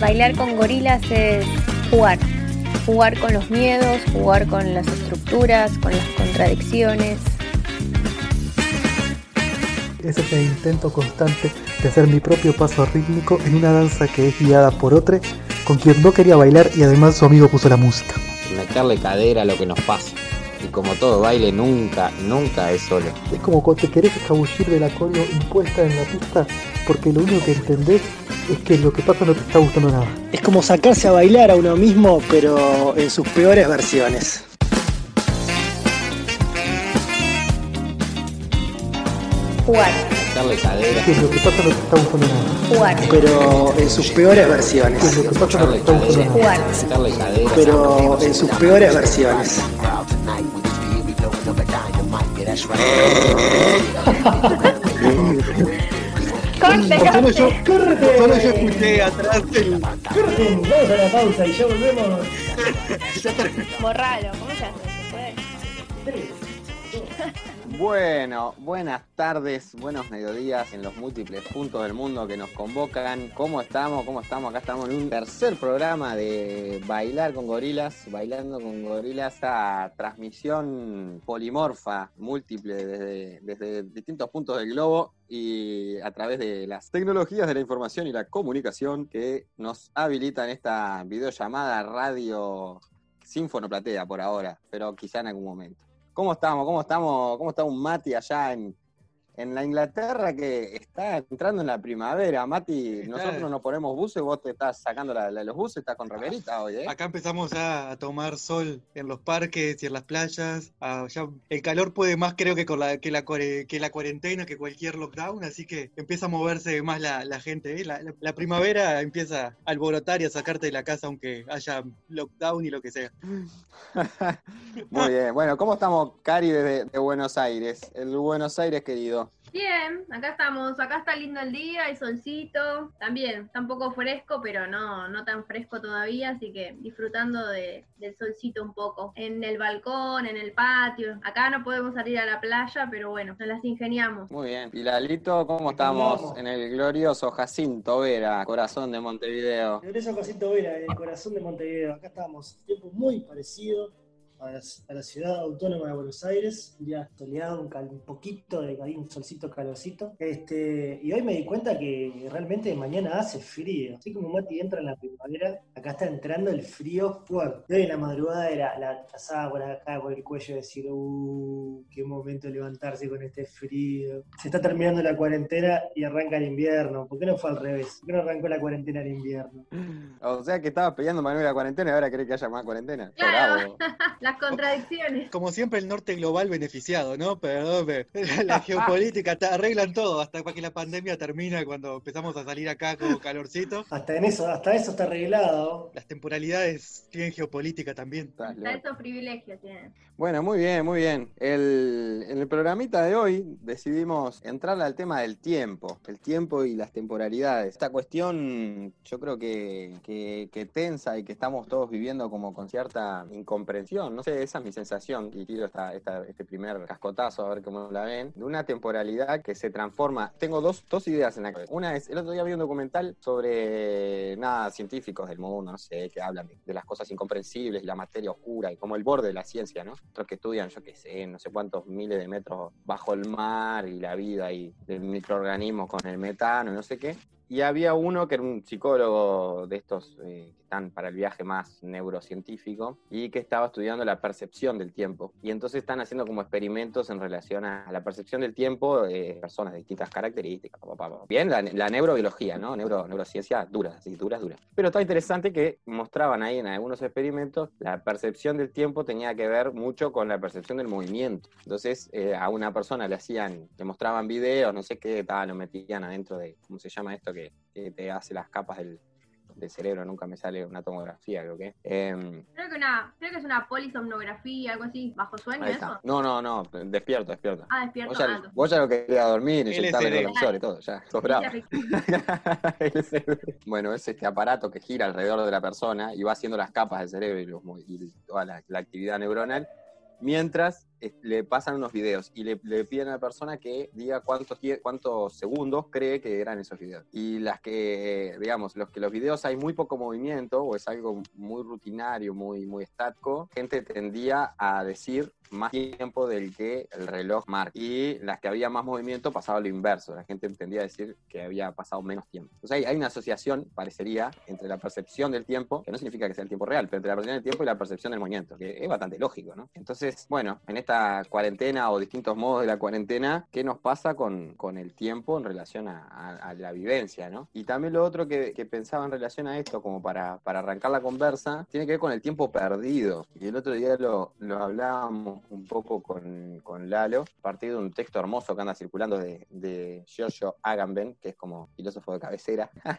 Bailar con gorilas es jugar, jugar con los miedos, jugar con las estructuras, con las contradicciones. Es ese intento constante de hacer mi propio paso rítmico en una danza que es guiada por otro, con quien no quería bailar y además su amigo puso la música. Meterle cadera a lo que nos pasa. Y como todo baile, nunca, nunca es solo. Es como cuando te querés escabullir de la coreo impuesta en la pista, porque lo único que entendés es que lo que pasa no te está gustando nada. Es como sacarse a bailar a uno mismo, pero en sus peores versiones. Jugar, Cadera. Lo que pasa está jugar, Pero en sus peores versiones. Lo que pasa está jugar. Pero en sus peores versiones. Corte, Solo yo, corte. solo yo escuché atrás el. Corten, vamos a la pausa y ya volvemos. Borralo, ¿cómo se hace? ¿Se puede? Bueno, buenas tardes, buenos mediodías en los múltiples puntos del mundo que nos convocan. ¿Cómo estamos? ¿Cómo estamos? Acá estamos en un tercer programa de Bailar con Gorilas, Bailando con Gorilas, esta transmisión polimorfa, múltiple desde, desde distintos puntos del globo y a través de las tecnologías de la información y la comunicación que nos habilitan esta videollamada radio sin fonoplatea por ahora, pero quizá en algún momento. ¿Cómo estamos? ¿Cómo estamos? ¿Cómo está un Mati allá en, en la Inglaterra que está entrando en la primavera? Mati, Está- nosotros nos ponemos buses, vos te estás sacando la- la- los buses, estás con remerita hoy, ¿eh? Acá empezamos ya a tomar sol en los parques y en las playas. Ah, ya el calor puede más, creo que con la, que, la, que la cuarentena, que cualquier lockdown, así que empieza a moverse más la, la gente. ¿eh? La, la- la primavera empieza a alborotar y a sacarte de la casa aunque haya lockdown y lo que sea. Muy bien. Bueno, ¿cómo estamos, Cari, desde de Buenos Aires? El Buenos Aires querido. Bien, acá estamos, acá está lindo el día, hay solcito, también está un poco fresco, pero no, no tan fresco todavía, así que disfrutando de- del solcito un poco, en el balcón, en el patio, acá no podemos salir a la playa, pero bueno, nos las ingeniamos. Muy bien. Y Lalito, ¿cómo estamos? En el glorioso Jacinto Vera, corazón de Montevideo. Regreso a Cosito Vera, el corazón de Montevideo. Acá estamos. Tiempo muy parecido a la, a la ciudad autónoma de Buenos Aires. Un día soleado, un, cal- un poquito de ahí, un solcito calorcito. Este, y hoy me di cuenta que realmente mañana hace frío. Así como Mati entra en la primavera, acá está entrando el frío fuerte. Y hoy en la madrugada era la pasaba por acá, por el cuello, y decir, uh, qué momento levantarse con este frío. Se está terminando la cuarentena y arranca el invierno. ¿Por qué no fue al revés? ¿Por qué no arrancó la cuarentena en invierno? O sea que estabas peleando a la cuarentena y ahora querés que haya más cuarentena. Claro. Bravo. Las contradicciones. Como siempre, el norte global beneficiado, ¿no? Perdón, pero la geopolítica te arreglan todo hasta para que la pandemia termine cuando empezamos a salir acá con calorcito. Hasta en eso, hasta eso está arreglado. Las temporalidades tienen geopolítica también. Hasta esos privilegios tienen. Bueno, muy bien, muy bien. El- en el programita de hoy decidimos entrar al tema del tiempo, el tiempo y las temporalidades. Esta cuestión yo creo que, que- que tensa y que estamos todos viviendo como con cierta incomprensión. No sé, esa es mi sensación y tiro esta, esta- este primer cascotazo a ver cómo la ven. De una temporalidad que se transforma. Tengo dos, dos ideas en la cabeza. Una es, el otro día vi un documental sobre nada, científicos del mundo, no sé, que hablan de, de las cosas incomprensibles y la materia oscura y como el borde de la ciencia, ¿no? Otros que estudian, yo qué sé, no sé cuántos miles de metros bajo el mar y la vida y del microorganismo con el metano no sé qué. Y había uno que era un psicólogo de estos eh, que están para el viaje más neurocientífico y que estaba estudiando la percepción del tiempo. Y entonces están haciendo como experimentos en relación a, la percepción del tiempo de personas de distintas características. Bien, la, la neurobiología, ¿no? Neuro, neurociencia dura, así duras, duras. Pero está interesante que mostraban ahí en algunos experimentos la percepción del tiempo tenía que ver mucho con la percepción del movimiento. Entonces eh, a una persona le hacían, le mostraban videos, no sé qué, tal, lo metían adentro de, ¿cómo se llama esto? Que, que te hace las capas del, del cerebro, nunca me sale una tomografía, creo que. Em, creo que una, creo que es una polisomnografía, algo así, bajo sueño eso. No, no, no, despierto, despierto. Ah, despierto. Vos ya, ah, vos ya no querías dormir, inyectarle el televisor y todo, ya, sos bravo. Bueno, es este aparato que gira alrededor de la persona y va haciendo las capas del cerebro y, los mo- y toda la, la actividad neuronal, mientras le pasan unos videos y le, le piden a la persona que diga cuántos, cuántos segundos cree que eran esos videos. Y las que, digamos, los que los videos hay muy poco movimiento o es algo muy rutinario, muy, muy estático, gente tendía a decir más tiempo del que el reloj marca. Y las que había más movimiento pasaba lo inverso. La gente tendía a decir que había pasado menos tiempo. Entonces hay, hay una asociación, parecería, entre la percepción del tiempo, que no significa que sea el tiempo real, pero entre la percepción del tiempo y la percepción del movimiento, que es bastante lógico, ¿no? Entonces, bueno, en esta cuarentena o distintos modos de la cuarentena, ¿qué nos pasa con, con el tiempo en relación a, a- a la vivencia, ¿no? Y también lo otro que, que pensaba en relación a esto, como para, para arrancar la conversa, tiene que ver con el tiempo perdido. Y el otro día lo, lo hablábamos un poco con, con Lalo, a partir de un texto hermoso que anda circulando de, de Giorgio Agamben, que es como filósofo de cabecera.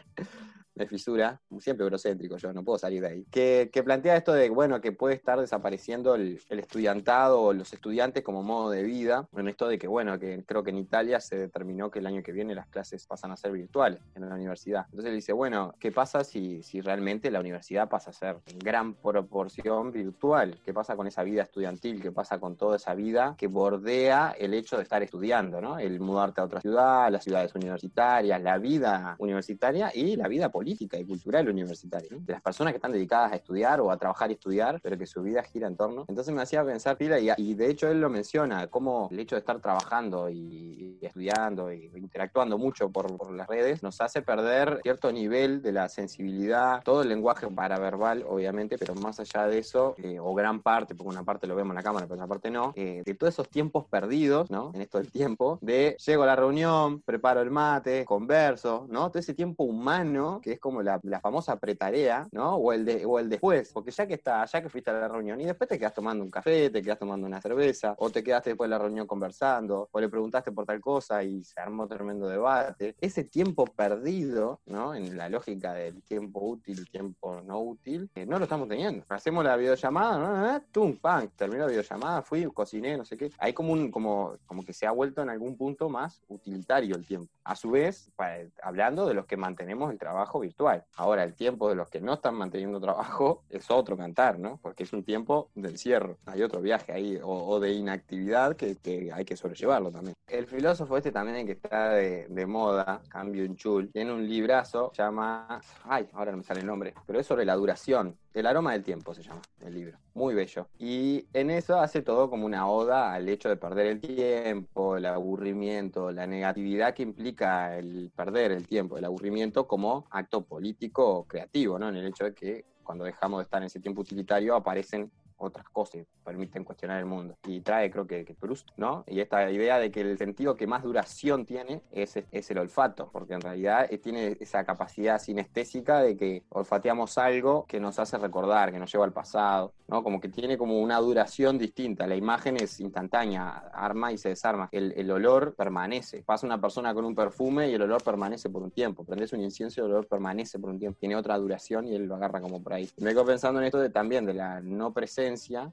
de fisura, siempre eurocéntrico yo, no puedo salir de ahí, que, que plantea esto de, bueno, que puede estar desapareciendo el, el estudiantado o los estudiantes como modo de vida, en esto de que, bueno, que creo que en Italia se determinó que el año que viene las clases pasan a ser virtuales en la universidad. Entonces él dice, bueno, ¿qué pasa si, si realmente la universidad pasa a ser en gran proporción virtual? ¿Qué pasa con esa vida estudiantil? ¿Qué pasa con toda esa vida que bordea el hecho de estar estudiando, ¿no? El mudarte a otra ciudad, las ciudades universitarias, la vida universitaria y la vida política y cultural universitaria, ¿no? De las personas que están dedicadas a estudiar o a trabajar y estudiar, pero que su vida gira en torno. Entonces me hacía pensar pila y, y de hecho él lo menciona, cómo el hecho de estar trabajando y, estudiando y interactuando mucho por, las redes nos hace perder cierto nivel de la sensibilidad, todo el lenguaje paraverbal, obviamente, pero más allá de eso, eh, o gran parte, porque una parte lo vemos en la cámara, pero otra parte no, eh, de todos esos tiempos perdidos, ¿no? En esto del tiempo, de llego a la reunión, preparo el mate, converso, ¿no? Todo ese tiempo humano, que es como la, la famosa pretarea, ¿no? O el, de, o el después, porque ya que está, ya que fuiste a la reunión y después te quedas tomando un café, te quedas tomando una cerveza, o te quedaste después de la reunión conversando, o le preguntaste por tal cosa y se armó tremendo debate. Ese tiempo perdido, ¿no? En la lógica del tiempo útil, tiempo no útil, eh, no lo estamos teniendo. Hacemos la videollamada, ¿no? ¿Eh? tum, pam, terminó la videollamada, fui, cociné, no sé qué. Hay como un, como, como que se ha vuelto en algún punto más utilitario el tiempo. A su vez, pa- hablando de los que mantenemos el trabajo virtual. Ahora, el tiempo de los que no están manteniendo trabajo es otro cantar, ¿no? Porque es un tiempo del cierre. Hay otro viaje ahí, o, o de inactividad que, que hay que sobrellevarlo también. El filósofo este también que está de, de moda, Cambio Chul, tiene un librazo, llama, ay, ahora no me sale el nombre, pero es sobre la duración. El aroma del tiempo se llama el libro. Muy bello. Y en eso hace todo como una oda al hecho de perder el tiempo, el aburrimiento, la negatividad que implica el perder el tiempo, el aburrimiento como acto político creativo, ¿no? En el hecho de que cuando dejamos de estar en ese tiempo utilitario aparecen otras cosas que permiten cuestionar el mundo. Y trae, creo que, que Proust, ¿no? Y esta idea de que el sentido que más duración tiene es, es el olfato, porque en realidad eh, tiene esa capacidad sinestésica de que olfateamos algo que nos hace recordar, que nos lleva al pasado, ¿no? Como que tiene como una duración distinta. La imagen es instantánea, arma y se desarma. El, olor permanece. Pasa una persona con un perfume y el olor permanece por un tiempo. Prendes un incienso y el olor permanece por un tiempo. Tiene otra duración y él lo agarra como por ahí. Me quedo pensando en esto de también de la no presencia.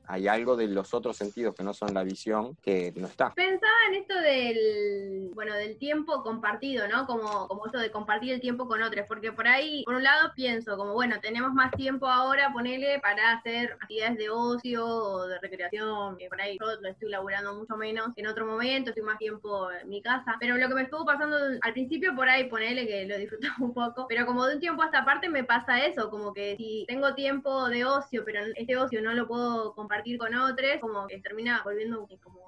Hay algo de los otros sentidos que no son la visión que no está. Pensaba en esto del, bueno, del tiempo compartido, ¿no? Como, como esto de compartir el tiempo con otros, porque por ahí, por un lado pienso, como bueno, tenemos más tiempo ahora, ponele, para hacer actividades de ocio o de recreación, que por ahí yo lo estoy laburando mucho menos en otro momento, estoy más tiempo en mi casa, pero lo que me estuvo pasando al principio por ahí, ponele que lo disfrutaba un poco, pero como de un tiempo a esta parte me pasa eso, como que si tengo tiempo de ocio, pero este ocio no lo puedo compartir con otros, como que termina volviendo como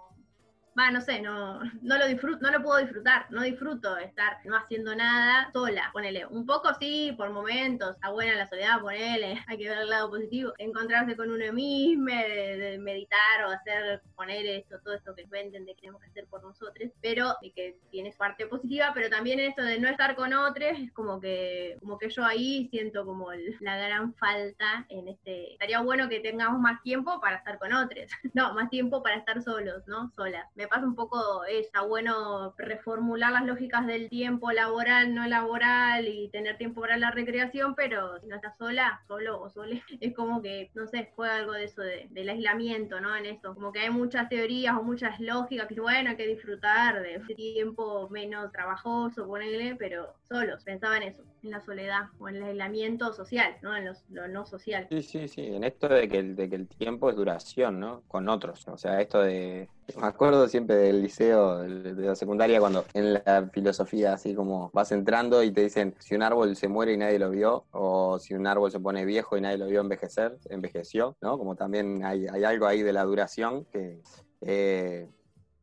va, no sé, no, no lo disfruto, no lo puedo disfrutar, no disfruto estar no haciendo nada sola, ponele, un poco sí, por momentos, está buena la soledad, ponele, hay que ver el lado positivo, encontrarse con uno mismo, de, meditar o hacer, poner esto, todo esto que venden de que tenemos que hacer por nosotros, pero y que tiene su parte positiva, pero también esto de no estar con otros, es como que, como que yo ahí siento como la gran falta en este, estaría bueno que tengamos más tiempo para estar con otros, no, más tiempo para estar solos, ¿no? Solas. Me pasa un poco, está bueno reformular las lógicas del tiempo laboral, no laboral y tener tiempo para la recreación, pero si no estás sola, solo o sole, es como que, no sé, juega algo de eso del aislamiento, ¿no? En eso, como que hay muchas teorías o muchas lógicas que, bueno, hay que disfrutar de ese tiempo menos trabajoso, ponele, pero solos, pensaba en eso, en la soledad o en el aislamiento social, ¿no? En lo no social. Sí, sí, sí, en esto de que, el, de que el tiempo es duración, ¿no? Con otros, o sea, esto de... Me acuerdo siempre del liceo, de la secundaria, cuando en la filosofía así como vas entrando y te dicen si un árbol se muere y nadie lo vio, o si un árbol se pone viejo y nadie lo vio envejecer, envejeció, ¿no? Como también hay, hay algo ahí de la duración que eh,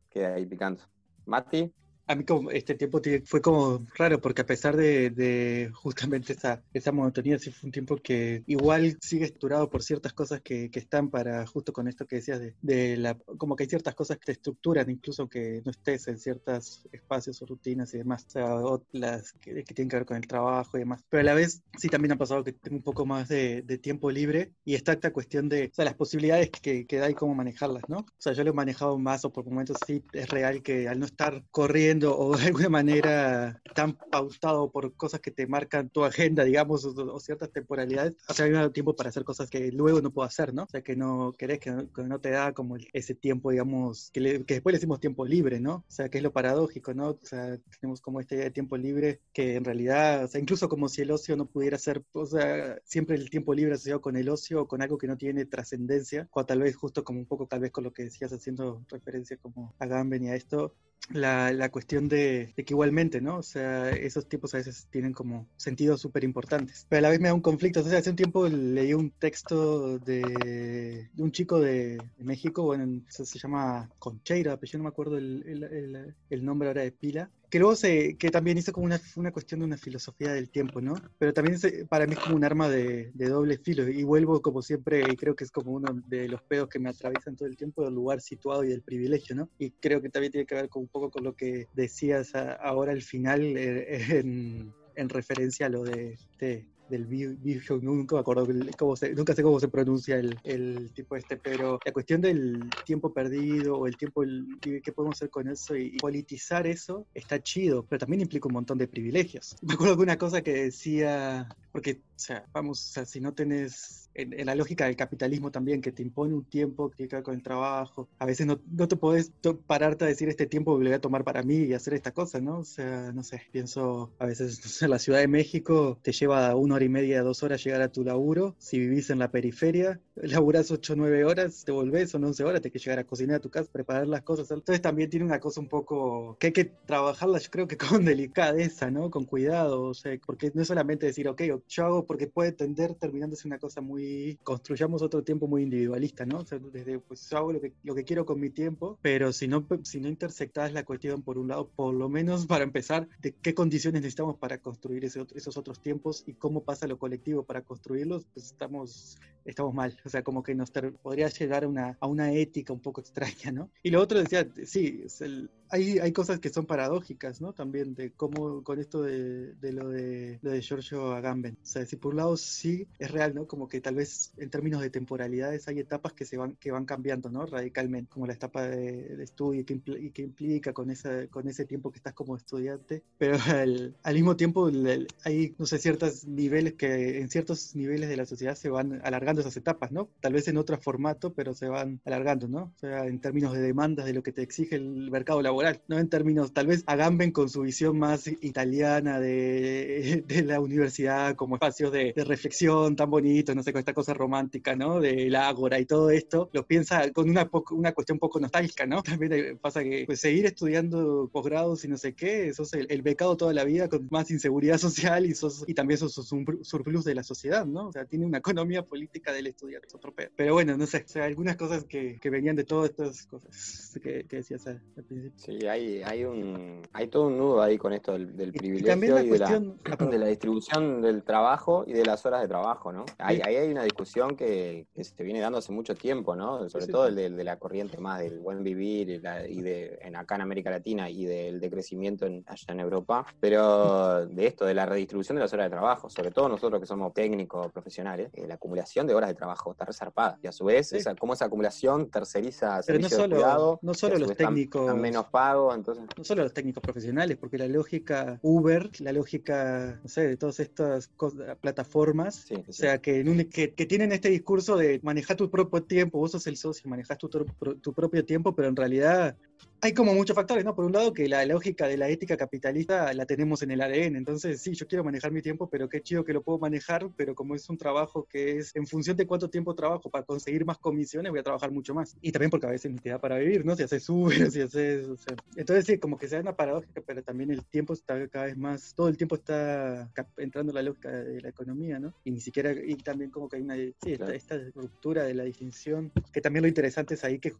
queda ahí picando. Mati a mí como este tiempo fue como raro porque a pesar de, justamente esa, esa monotonía, sí fue un tiempo que igual sigue estructurado por ciertas cosas que, que están para, justo con esto que decías, de, de, la, como que hay ciertas cosas que te estructuran, incluso que no estés en ciertos espacios o rutinas y demás, o sea, las que, tienen que ver con el trabajo y demás. Pero a la vez sí también ha pasado que tengo un poco más de, de tiempo libre y está esta cuestión de, o sea, las posibilidades que, que da y cómo manejarlas, ¿no? O sea, yo lo he manejado más o por momentos sí es real que al no estar corriendo o de alguna manera tan pautado por cosas que te marcan tu agenda, digamos, o, ciertas temporalidades, o sea, hay tiempo para hacer cosas que luego no puedo hacer, ¿no? O sea, que no querés, que no, te da como ese tiempo, digamos, que, después le decimos tiempo libre, ¿no? O sea, que es lo paradójico, ¿no? O sea, tenemos como este tiempo libre que en realidad, o sea, incluso como si el ocio no pudiera ser, o sea, siempre el tiempo libre asociado con el ocio o con algo que no tiene trascendencia, o tal vez justo como un poco tal vez con lo que decías haciendo referencia como a Gamben y a esto, la, la cuestión de, que igualmente, ¿no? O sea, esos tipos a veces tienen como sentidos súper importantes. Pero a la vez me da un conflicto. Sea, hace un tiempo leí un texto de, un chico de, México, bueno, se, llama Concheira, pero yo no me acuerdo el, el, el nombre ahora de pila, que luego se, que también hizo como una, una cuestión de una filosofía del tiempo, ¿no? Pero también para mí es como un arma de, de, doble filo y vuelvo como siempre y creo que es como uno de los pedos que me atraviesan todo el tiempo del lugar situado y del privilegio, ¿no? Y creo que también tiene que ver con un poco con lo que decías ahora al final eh, en, en referencia a lo de, de del Bijo, nunca me acuerdo cómo se, nunca sé cómo se pronuncia el, el, tipo este, pero la cuestión del tiempo perdido o el tiempo, el, qué podemos hacer con eso y, politizar eso está chido, pero también implica un montón de privilegios. Me acuerdo de una cosa que decía, porque, o sea, vamos, o sea, si no tenés en, la lógica del capitalismo también, que te impone un tiempo que tiene con el trabajo. A veces no, no te podés pararte a decir este tiempo que voy a tomar para mí y hacer esta cosa, ¿no? O sea, no sé, pienso, a veces en la Ciudad de México te lleva una hora y media, dos horas llegar a tu laburo. Si vivís en la periferia, laburás ocho nueve horas, te volvés, son once horas, te que llegar a cocinar a tu casa, preparar las cosas. Entonces también tiene una cosa un poco que hay que trabajarla, yo creo que con delicadeza, ¿no? Con cuidado, o sea, porque no es solamente decir, ok, yo hago porque puede tender terminándose una cosa muy construyamos otro tiempo muy individualista, ¿no? O sea, desde, pues hago lo que, lo que quiero con mi tiempo, pero si no, si no intersectas la cuestión, por un lado, por lo menos para empezar, de qué condiciones necesitamos para construir esos otros tiempos y cómo pasa lo colectivo para construirlos, pues estamos, estamos mal. O sea, como que nos podría llegar a una, a una ética un poco extraña, ¿no? Y lo otro decía, sí, es el, hay, hay cosas que son paradójicas, ¿no? También de cómo con esto de, de, lo de lo de Giorgio Agamben. O sea, si por un lado sí es real, ¿no? Como que tal vez en términos de temporalidades hay etapas que se van que van cambiando, ¿no? Radicalmente, como la etapa de, estudio y que, y que, implica con esa con ese tiempo que estás como estudiante, pero al, al mismo tiempo hay no sé ciertos niveles que en ciertos niveles de la sociedad se van alargando esas etapas, ¿no? Tal vez en otro formato, pero se van alargando, ¿no? O sea, en términos de demandas de lo que te exige el mercado laboral ¿no? En términos, tal vez Agamben con su visión más italiana de, de la universidad como espacios de, de, reflexión tan bonitos, no sé, con esta cosa romántica, ¿no? Del ágora y todo esto, lo piensa con una, una cuestión poco nostálgica, ¿no? También pasa que pues, seguir estudiando posgrados y no sé qué, sos el, el, becado toda la vida con más inseguridad social y, sos, y también sos, un surplus de la sociedad, ¿no? O sea, tiene una economía política del estudiante, es otro pedo. Pero bueno, no sé, o sea, algunas cosas que, que venían de todas estas cosas que, que decías al principio. Sí, hay, hay, un, hay todo un nudo ahí con esto del, privilegio y, de, la, de, la, distribución del trabajo y de las horas de trabajo, ¿no? Ahí, ahí hay una discusión que, que se viene dando hace mucho tiempo, ¿no? Sobre Sí, sí. todo el de, la corriente más del buen vivir y, la- y de en acá en América Latina y del decrecimiento en, allá en Europa, pero de esto, de la redistribución de las horas de trabajo, sobre todo nosotros que somos técnicos profesionales, eh, la acumulación de horas de trabajo está resarpada. Y a su vez, Sí. esa, cómo esa acumulación terceriza Pero no servicios de solo- cuidado, no solo los están- técnicos- están menos pagos, entonces... no solo los técnicos profesionales, porque la lógica Uber, la lógica, no sé, de todas estas cosas- plataformas, Sí, sí, o sea, que, en un- que, que tienen este discurso de manejar tu propio tiempo, vos sos el socio, manejas tu propio tiempo, pero en realidad hay como muchos factores, ¿no? Por un lado, que la lógica de la ética capitalista la tenemos en el ADN, entonces sí, yo quiero manejar mi tiempo, pero qué chido que lo puedo manejar, pero como es un trabajo que es en función de cuánto tiempo trabajo para conseguir más comisiones, voy a trabajar mucho más. Y también porque a veces ni te da para vivir, ¿no? Si haces Uber, si haces... o sea, entonces sí, como que sea una paradójica, pero también el tiempo está cada vez más, todo el tiempo está entrando en la lógica de la economía, ¿no? Y ni siquiera, y también como que hay una, sí, esta, esta ruptura de la distinción, que también lo interesante es ahí que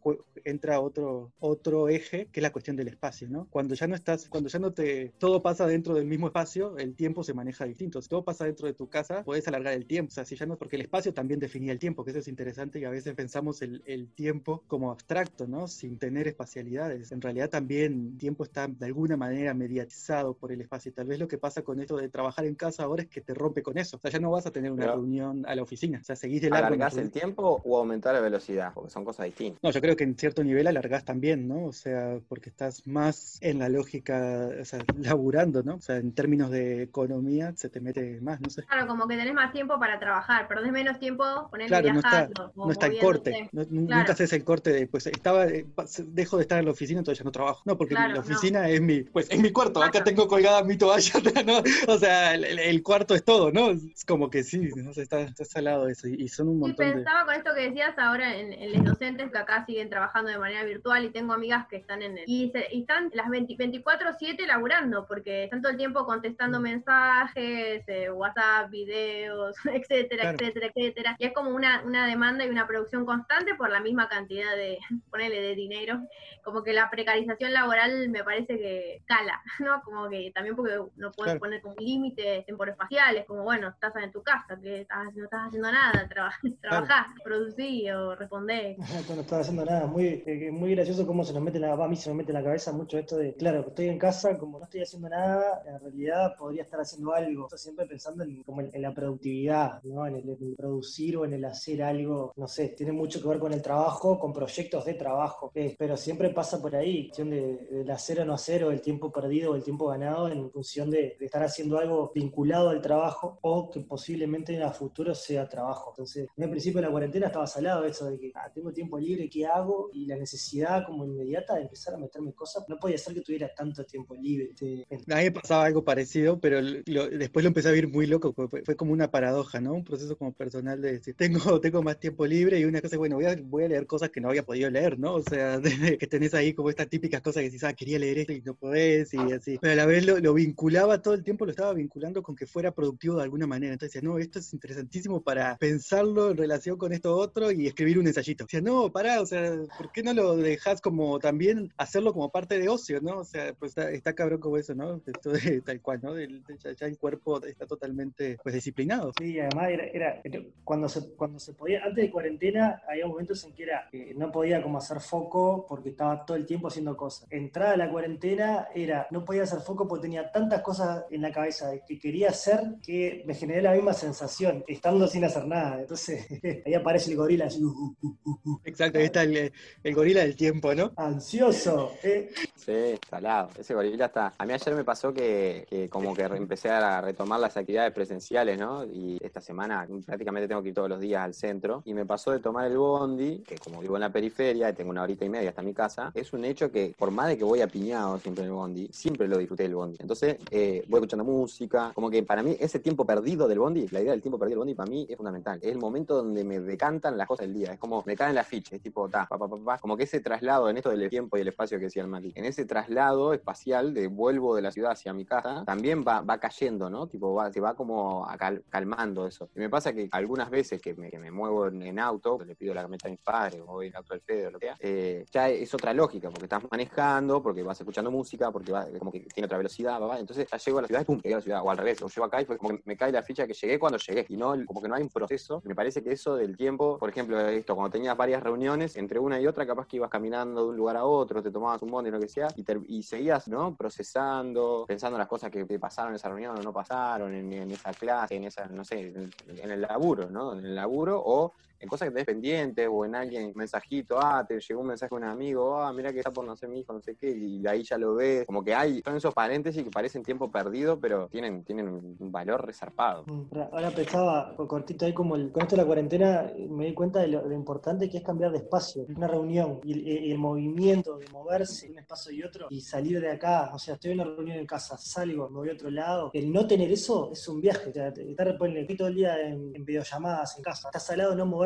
entra otro, otro eje, que es la cuestión del espacio, ¿no? Cuando ya no estás, cuando ya no te, todo pasa dentro del mismo espacio, el tiempo se maneja distinto. Si todo pasa dentro de tu casa, puedes alargar el tiempo, o sea, si ya no, porque el espacio también definía el tiempo, que eso es interesante y a veces pensamos el, el tiempo como abstracto, ¿no? Sin tener espacialidades. En realidad también el tiempo está de alguna manera mediatizado por el espacio. Tal vez lo que pasa con esto de trabajar en casa ahora es que te rompe con eso. O sea, ya no vas a tener una Pero- reunión a la oficina. O sea, seguís de largo. ¿Alargás el tiempo o aumentar la velocidad? Porque son cosas distintas. No, yo creo que en cierto nivel alargás también, ¿no? O sea, porque estás más en la lógica, o sea, laburando, ¿no? O sea, en términos de economía se te mete más, no sé. Claro, como que tenés más tiempo para trabajar, perdés menos tiempo ponerle Claro, no está, viajando. no está el corte. No- nu- Claro. Nunca haces el corte de, pues estaba, eh, dejo de estar en la oficina, entonces ya no trabajo. No, porque Claro, la no. oficina es mi, pues es mi cuarto, acá tengo colgada mi toalla, ¿no? O sea, el, cuarto es todo, ¿no? Es como que sí, no sé, está, está salado eso. Y, y son un Sí, montón de. pensaba con esto que decías ahora en, en los docentes que acá siguen trabajando de manera virtual y tengo amigas que están en el, y, se- y están las 20 24/7 laburando porque están todo el tiempo contestando mensajes, eh, WhatsApp, videos, etcétera, Claro. etcétera, etcétera. Y es como una, una demanda y una producción constante por la misma cantidad de, ponerle de dinero. Como que la precarización laboral me parece que cala, ¿no? Como que también porque no puedes Claro. poner como límites temporespaciales, como bueno, estás en tu casa, que estás- no estás haciendo nada, traba- trabajás, producís o respondés. No estaba haciendo nada, muy, eh, muy gracioso cómo se nos mete la, a mí se me mete en la cabeza mucho esto de, claro, estoy en casa, como no estoy haciendo nada, en realidad podría estar haciendo algo. Estoy siempre pensando en, como en, la productividad, ¿no? En el, producir o en el hacer algo, no sé, tiene mucho que ver con el trabajo, con proyectos de trabajo, pero siempre pasa por ahí, cuestión de, hacer o no hacer, o el tiempo perdido o el tiempo ganado en función de, de estar haciendo algo vinculado al trabajo o que posiblemente en el futuro sea trabajo. Entonces, en el principio de la cuarentena estaba salado eso de que ah, tengo tiempo libre, ¿qué hago? Y la necesidad como inmediata de empezar a meterme cosas, no podía ser que tuviera tanto tiempo libre. A mí me pasaba algo parecido, pero lo- después lo empecé a vivir muy loco, fue, fue como una paradoja, ¿no? Un proceso como personal de decir, tengo, tengo más tiempo libre y una cosa, bueno, voy a, voy a leer cosas que no había podido leer, ¿no? O sea, que tenés ahí como estas típicas cosas que decís, ah, quería leer esto y no podés y así. Pero a la vez lo, lo vinculaba todo el tiempo, lo estaba vinculando con que fuera productivo de alguna manera. Entonces decía, no, esto es interesantísimo para pensarlo en relación con esto otro y escribir un ensayito. Decía, no, pará, o sea, ¿por qué no lo dejas como también hacerlo como parte de ocio, ¿no? O sea, pues está, está cabrón como eso, ¿no? Esto de, tal cual, ¿no? De- ya, el cuerpo está totalmente pues disciplinado. Sí, además era, cuando se cuando se podía, antes de cuarentena había momentos en que era que no podía como hacer foco porque estaba todo el tiempo haciendo cosas. Entrada la cuarentena era no podía hacer foco porque tenía tantas cosas en la cabeza que quería hacer que me generé la misma sensación estando sin hacer nada. Entonces ahí aparece el gorila así, uh, uh, uh, Exacto, ahí está el, el gorila del tiempo, ¿no? Ansioso. ¿eh? Sí, salado. Ese gorila está. A mí ayer me pasó que, como que empecé a retomar las actividades presenciales, ¿no? Y esta semana prácticamente tengo que ir todos los días al centro. Y me pasó de tomar el bondi, que como vivo en la periferia y tengo una horita y media hasta mi casa, es un hecho que por más de que voy apiñado siempre en el bondi, siempre lo disfruté del bondi. Entonces eh, voy escuchando música, como que para mí ese tiempo perdido del bondi, la idea del tiempo perdido del bondi para mí es fundamental. Es el momento donde me decantan las cosas del día, es como me caen las fichas, es tipo, ta, pa, pa, pa, pa. como que ese traslado en esto del y el espacio que decía el Mati. En ese traslado espacial de vuelvo de la ciudad hacia mi casa, también va, va cayendo, ¿no? Tipo, va, se va como calmando eso. Y me pasa que algunas veces que me, muevo en, auto, le pido la camioneta a mis padres, o voy en auto del Fede o lo que sea, eh, ya es otra lógica, porque estás manejando, porque vas escuchando música, porque va, como que tiene otra velocidad, entonces ya llego a la ciudad y pum, llegué a la ciudad, o al revés, o llego acá y fue como que me cae la ficha que llegué cuando llegué, y no, como que no hay un proceso. Me parece que eso del tiempo, por ejemplo, esto, cuando tenías varias reuniones, entre una y otra, capaz que ibas caminando de un lugar a otro, te tomabas un bondi, lo que sea, y, seguías, ¿no? Procesando, pensando las cosas que te pasaron en esa reunión o no pasaron, en, esa clase, en esa, no sé, en, en el laburo, ¿no? En el laburo, o en cosas que tenés pendientes o en alguien, mensajito, ah, te llegó un mensaje de un amigo, ah, mira que está por nacer mi hijo, no sé qué, y ahí ya lo ves. Como que hay, son esos paréntesis que parecen tiempo perdido, pero tienen, tienen un valor resarpado. Mm, ahora pensaba, cortito ahí, como el, con esto de la cuarentena, me di cuenta de lo, importante que es cambiar de espacio, una reunión y el, movimiento de moverse de un espacio y otro y salir de acá. O sea, estoy en una reunión en casa, salgo, me voy a otro lado. El no tener eso es un viaje. O sea, estar todo el día en, en videollamadas en casa, estás al lado, no mover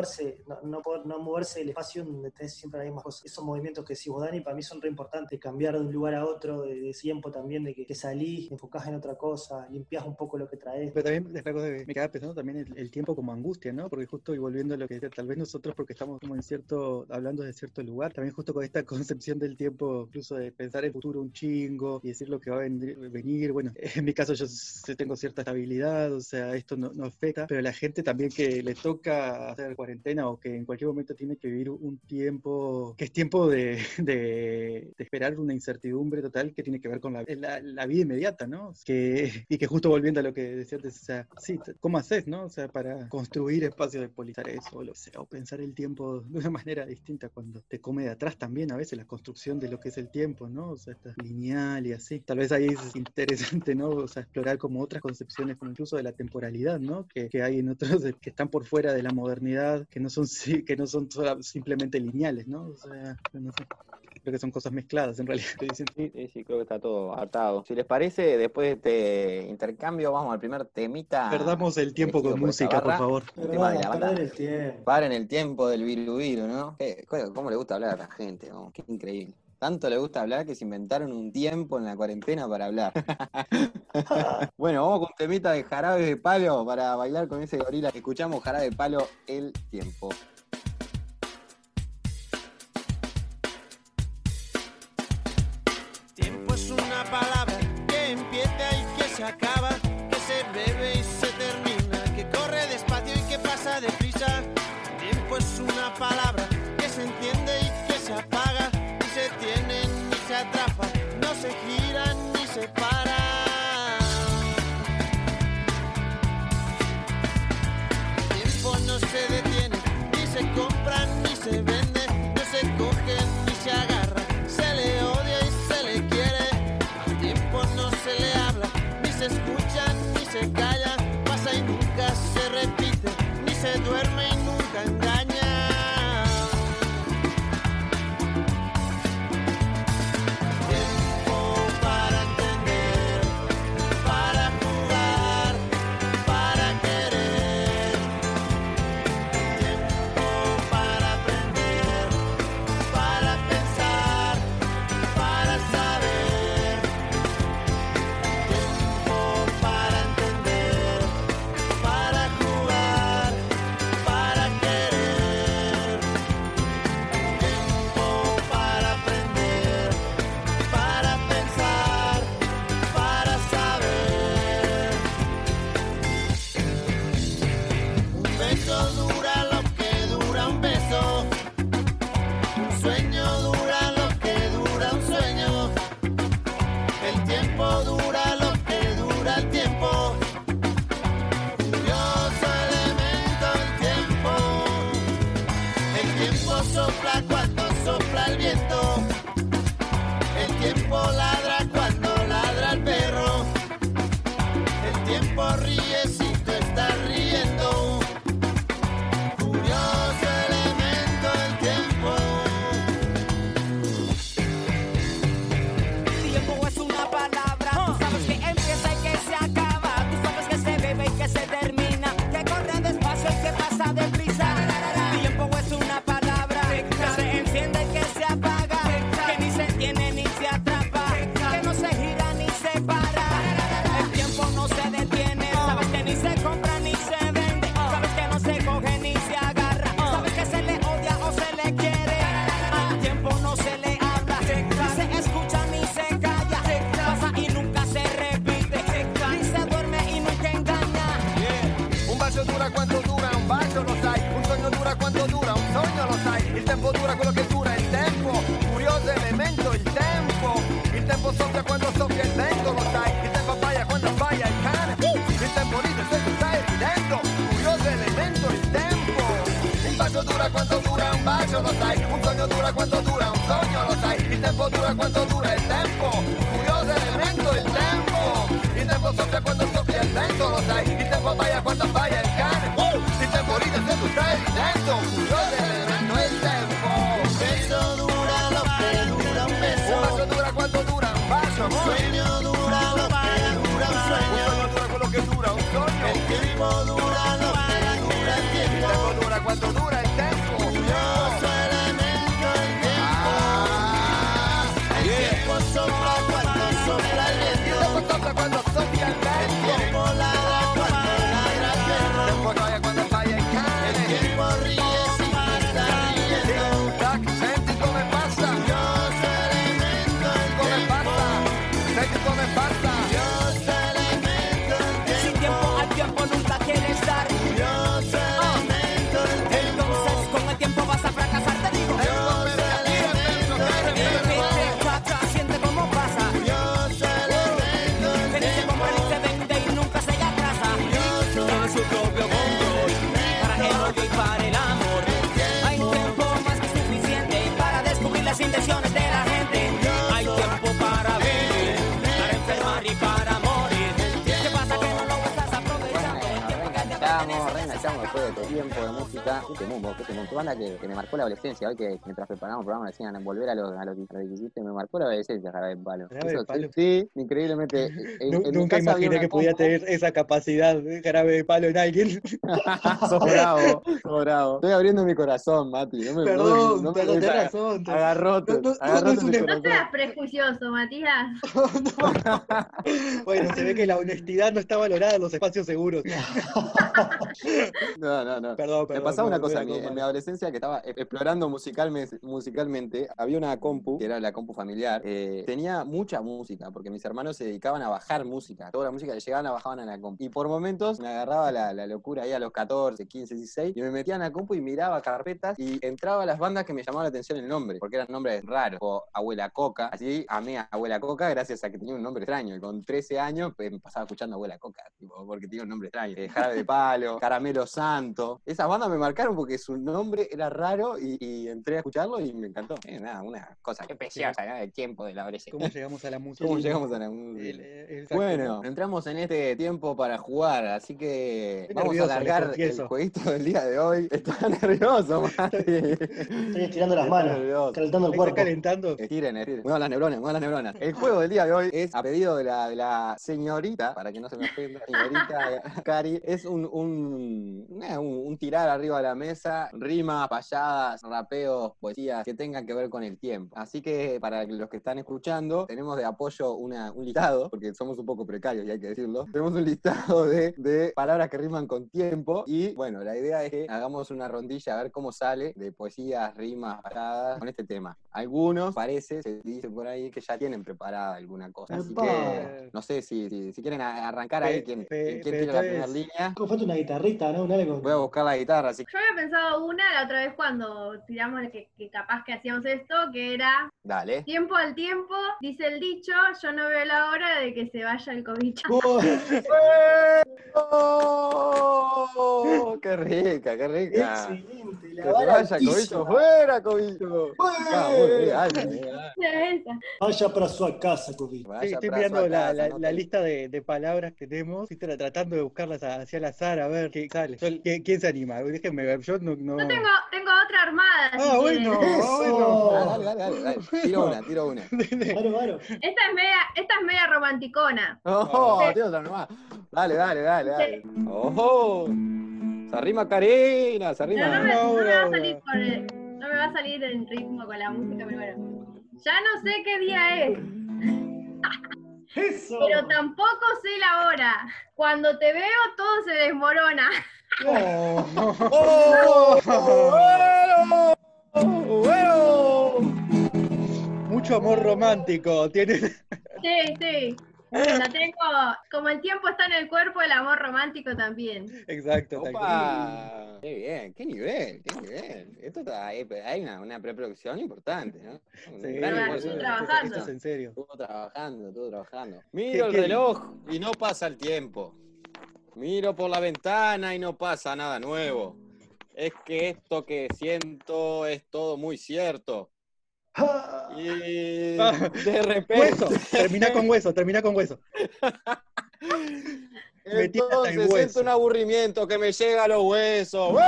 no, no, moverse del espacio donde tenés siempre las mismas cosas. Esos movimientos que decís vos, Dani, para mí son re importantes. Cambiar de un lugar a otro, de, tiempo también, de que, que, salís, te enfocás en otra cosa, limpiás un poco lo que traes. Pero también me quedaba pensando también el, tiempo como angustia, ¿no? Porque justo y volviendo a lo que tal vez nosotros, porque estamos como en cierto, hablando de cierto lugar, también justo con esta concepción del tiempo, incluso de pensar el futuro un chingo y decir lo que va a venir. Bueno, en mi caso yo tengo cierta estabilidad, o sea, esto no, no afecta, pero la gente también que le toca hacer cuarentena o que en cualquier momento tiene que vivir un tiempo que es tiempo de, de, esperar una incertidumbre total que tiene que ver con la, la, vida inmediata, ¿no? Que, y que justo volviendo a lo que decía antes, o sea, sí, ¿cómo haces, no? O sea, para construir espacios de polizar eso, o, sea, o pensar el tiempo de una manera distinta cuando te come de atrás también a veces la construcción de lo que es el tiempo, ¿no? O sea, está lineal y así. Tal vez ahí es interesante, ¿no? O sea, explorar como otras concepciones, como incluso de la temporalidad, ¿no? Que, que hay en otros que están por fuera de la modernidad, que no son, que no son simplemente lineales, ¿no? O sea, no sé. Creo que son cosas mezcladas en realidad. Sí, sí, creo que está todo atado. Si les parece, después de este intercambio, vamos al primer temita. Perdamos el tiempo con música, por favor. el tiempo. Paren el tiempo del viru viru, ¿no? ¿Cómo le gusta hablar a la gente? ¿no? Qué increíble. Tanto le gusta hablar que se inventaron un tiempo en la cuarentena para hablar. bueno, vamos con temita de jarabe de palo para bailar con ese gorila. Escuchamos jarabe de palo el tiempo. Tiempo es una palabra que empieza y que se acaba, que se bebe y se termina, que corre despacio y que pasa deprisa. Tiempo es una palabra se gira ni se para. tiempo no se detiene, ni se compra ni se vende, no se coge ni se agarra, se le odia y se le quiere. Al tiempo no se le habla, ni se escucha ni se calla, pasa y nunca se repite, ni se duerme y nunca engaña. tiempo sopla cuando sopla el viento. El tiempo ladra. De todo tiempo de música. Qué mundo, qué banda que, que me marcó la adolescencia. Hoy que mientras preparábamos el programa decían volver a los a los, a los 17, me marcó la adolescencia, Jarabe de Palo. Eso, Palo. Sí, increíblemente. En- en Nunca imaginé que compu. tener esa capacidad de jarabe de palo en alguien. sos bravo, sos bravo. Estoy abriendo mi corazón, Mati. No me, Perdón, no me- no me perdón, tenés razón. Agarrote, No, agarrote seas prejuicioso, Matías. Bueno, se ve que la honestidad no está valorada en los espacios seguros. No, no, no. Perdón, Me perdón. pasaba no, una cosa, en mi, como- en mi adolescencia que estaba e- explorando musicalmente, musicalmente, había una compu, que era la compu familiar, eh, tenía mucha música, porque mis hermanos se dedicaban a bajar música, toda la música que llegaban la bajaban a la compu. Y por momentos me agarraba la, la locura ahí a los 14, 15, 16, y me metía en la compu y miraba carpetas y entraba a las bandas que me llamaban la atención el nombre, porque eran nombres raros, o Abuela Coca, así amé a Abuela Coca gracias a que tenía un nombre extraño, y con 13 años pues, me pasaba escuchando Abuela Coca, tipo, porque tenía un nombre extraño, Eh, Jarabe de Palo, Caramelo Esas bandas me marcaron porque su nombre era raro y, y entré a escucharlo y me encantó. Eh, nada, una cosa que preciosa, ¿no? El tiempo de la adolescencia. ¿Cómo llegamos a la música? ¿Cómo llegamos a la música? Bueno, ¿no? entramos en este tiempo para jugar, así que Estoy vamos a nervioso, alargar el jueguito del día de hoy. Está nervioso, Mati. Estoy estirando las manos, nervioso. calentando el cuerpo. calentando. Estiren, estiren. Muevan las neuronas, muevan las neuronas. El juego del día de hoy es a pedido de la, de la señorita, para que no se me ofenda, señorita Cari, es un, un, nada, un- un tirar arriba de la mesa, rimas, payadas, rapeos, poesías que tengan que ver con el tiempo. Así que para los que están escuchando, tenemos de apoyo una, un listado, porque somos un poco precarios y hay que decirlo. Tenemos un listado de, de palabras que riman con tiempo y bueno, la idea es que hagamos una rondilla a ver cómo sale de poesías, rimas, paradas con este tema. Algunos parece, se dice por ahí, que ya tienen preparada alguna cosa. Así que no sé si, si, si quieren arrancar ahí, ¿quién, pe- quién pe- tiene la primera línea? ¿Cómo falta una guitarrita, no? Un algo. Voy a buscar la guitarra, así que Yo había pensado una la otra vez cuando tiramos que, que capaz que hacíamos esto, que era dale. tiempo al tiempo, dice el dicho, yo no veo la hora de que se vaya el cobicho. Oh, ¡Oh! ¡Qué rica, qué rica! excelente, Que la se vara vaya. Cobillo, fuera, Cobillo. Ah. Vaya para su casa, Cobi. Vaya Sí, estoy mirando la, casa, la- no la te- lista de, de palabras que tenemos. Estoy tra- tratando de buscarlas hacia el azar a ver qué sale. Yo- ¿Quién, quién se anima? Déjenme ver. Yo no. no... Yo tengo, tengo otra armada. si Ah, bueno, quieren. ah, bueno. Ah, dale, dale, dale, dale. Tiro una, tiro una. Varo, varo. Esta es media, esta es media romanticona. ¡Oh! Sí. Tiro otra nomás. Dale, dale, dale, dale. ¡Ojo! Se arrima Karina, se arrima. no me, no me va a salir con el- no me va a salir en ritmo con la música, pero bueno. Ya no sé qué día es, Eso. pero tampoco sé la hora. Cuando te veo todo se desmorona. ¡Oh! ¡Bueno! ¡Bueno! Mucho amor romántico. Tiene. Sí, sí. La tengo, como el tiempo está en el cuerpo, el amor romántico también. Exacto. Opa, qué bien, qué nivel, qué nivel. Esto está, hay, hay una, una preproducción importante, ¿no? Sí, Claro, esto- trabajando. Esto es en serio. Estuvo trabajando, estuvo trabajando. Miro el qué- reloj y no pasa el tiempo. Miro por la ventana y no pasa nada nuevo. Es que esto que siento es todo muy cierto. Y de repente. Hueso, termina con hueso, termina con hueso. Entonces siento hueso. un aburrimiento que me llega a los huesos.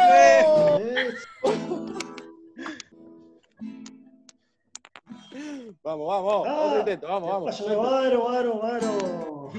Vamos, vamos, Ah, otro intento, vamos, ¿qué vamos. Varo, varo, varo.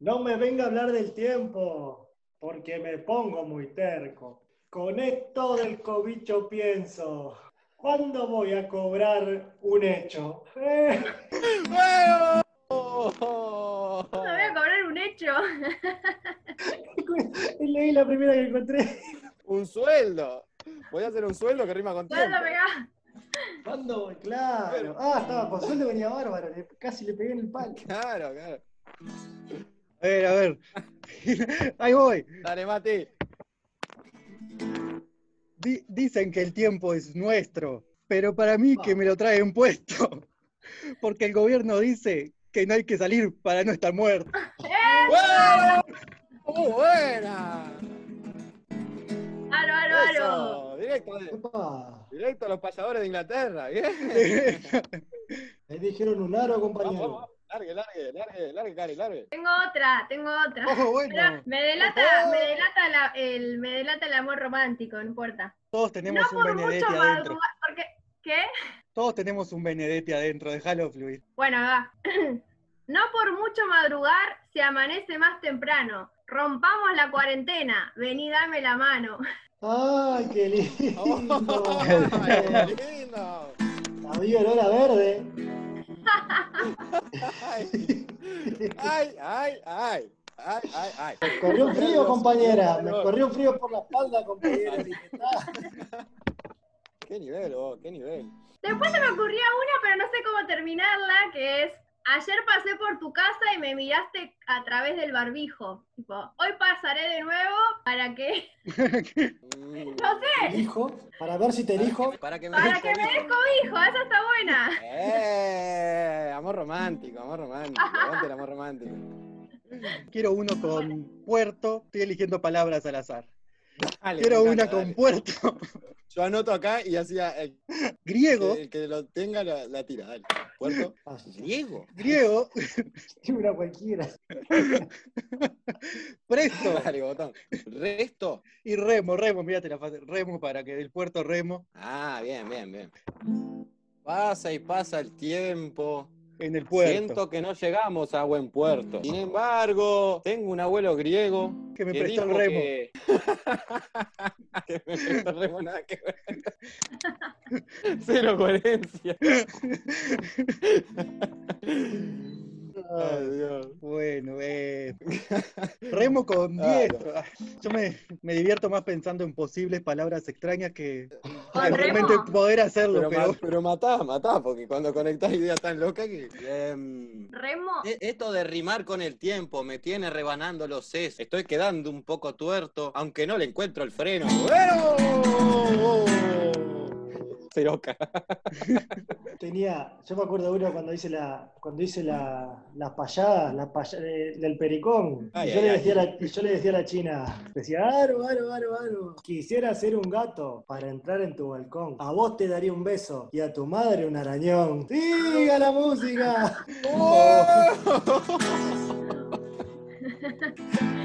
No me venga a hablar del tiempo, porque me pongo muy terco. Con esto del cobicho pienso. ¿Cuándo voy a cobrar un hecho? Eh. No voy a cobrar un hecho. leí la primera que encontré. Un sueldo. Voy a hacer un sueldo que rima con tiempo. ¿Cuándo? ¿Cuándo voy? Claro. Ah, estaba con sueldo, venía bárbaro. casi le pegué en el palo. Claro, claro. A ver, a ver. Ahí voy. Dale, Mati. Di- dicen que el tiempo es nuestro, pero para mí que me lo traen puesto. Porque el gobierno dice que no hay que salir para no estar muerto. ¡Wow! ¡Muy buena! ¡Aro, aro, aro! Directo, directo a los payadores de Inglaterra. Bien. me dijeron un aro, Vamos, compañero. vamos. Largue, largue, largue, largue, Cari, largue. Tengo otra, tengo otra. Oh, bueno. Pero me delata, me delata la- el, me delata el amor romántico, no importa. Todos No tenemos un por mucho Benedetti adentro. madrugar, porque, ¿qué? Todos tenemos un Benedetti adentro, déjalo fluir. Bueno, va. No por mucho madrugar se amanece más temprano. Rompamos la cuarentena. Vení, dame la mano. ¡Ay, qué lindo! ¡Ay, qué lindo! Había olor a verde. ¡Ay! ¡Ay, ay, ay! ¡Ay, ay, ay! Me corrió un frío, compañera. Me corrió un frío por la espalda, compañera. ¡Qué nivel, vos! ¡Qué nivel! Después se me ocurría una, pero no sé cómo terminarla, que es, ayer pasé por tu casa y me miraste a través del barbijo. Tipo, hoy pasaré de nuevo para que, no sé, Elijo, para ver si te elijo. Para que me para que me des cobijo, esa está buena. ¡Eh! Amor romántico, amor romántico. El amor romántico. Quiero uno con puerto, estoy eligiendo palabras al azar. Dale, Quiero me una encanta, con puerto Yo anoto acá y hacía el, griego, el que lo tenga la, la tira. Dale. ¿Puerto? Ah, ¿Griego? griego, Una cualquiera. presto Dale, botón. ¿Resto? y remo, remo, mírate la fase, remo para que del puerto remo Ah, bien, bien, bien. Pasa y pasa el tiempo. En el puerto. Siento que no llegamos a buen puerto. Sin embargo, tengo un abuelo griego Que me que prestó el remo. que... que me prestó el remo, nada que ver. Cero coherencia. Ay, Dios. Bueno, eh, remo con Ah, diestro. Ah, Yo me, me divierto más pensando en posibles palabras extrañas que ¿Con que realmente remo? poder hacerlo, Pero, pero, ma- pero matá, matá, porque cuando conectás ideas tan locas que... Em, Remo, e- Esto de rimar con el tiempo me tiene rebanando los sesos. Estoy quedando un poco tuerto, aunque no le encuentro el freno. ¡Bueno! Ceroca. Tenía, yo me acuerdo de uno cuando hice la, cuando hice la, las payadas, las paya- eh, del pericón. Ay, y, yo ay, le decía a la, y yo le decía a la china, decía, aro, aro, aro, aro. Quisiera ser un gato para entrar en tu balcón. A vos te daría un beso y a tu madre un arañón. ¡Siga la música!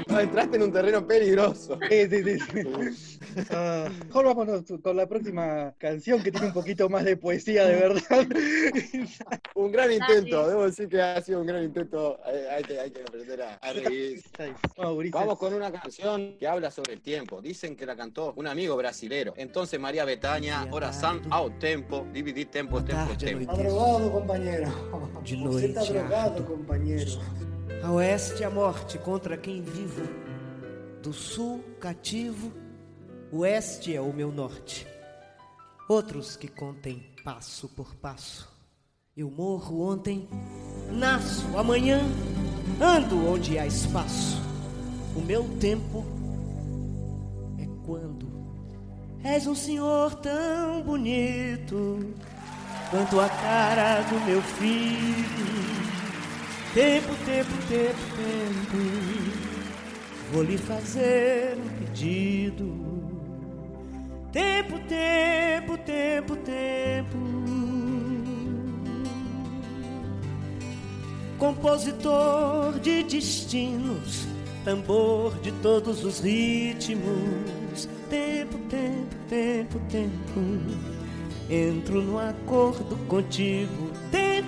No, entraste en un terreno peligroso. Sí, sí, sí, sí. Ah, mejor vámonos con la próxima canción que tiene un poquito más de poesía de verdad. Un gran Dale. intento, debo decir que ha sido un gran intento. Hay, hay que, hay que aprender a, a reír. Vamos, con una canción que habla sobre el tiempo. Dicen que la cantó un amigo brasilero. Entonces María Betania, oração ao tempo, dividir tempo, tempo, tempo. Está drogado, compañero. Você está drogado, compañero. A oeste a morte contra quem vivo, do sul cativo, oeste é o meu norte. Outros que contem passo por passo. Eu morro ontem, nasço amanhã, ando onde há espaço. O meu tempo é quando és um senhor tão bonito quanto a cara do meu filho. Tempo, tempo, tempo, tempo. Vou lhe fazer um pedido. Tempo, tempo, tempo, tempo. Compositor de destinos, tambor de todos os ritmos. Tempo, tempo, tempo, tempo. Entro no acordo contigo.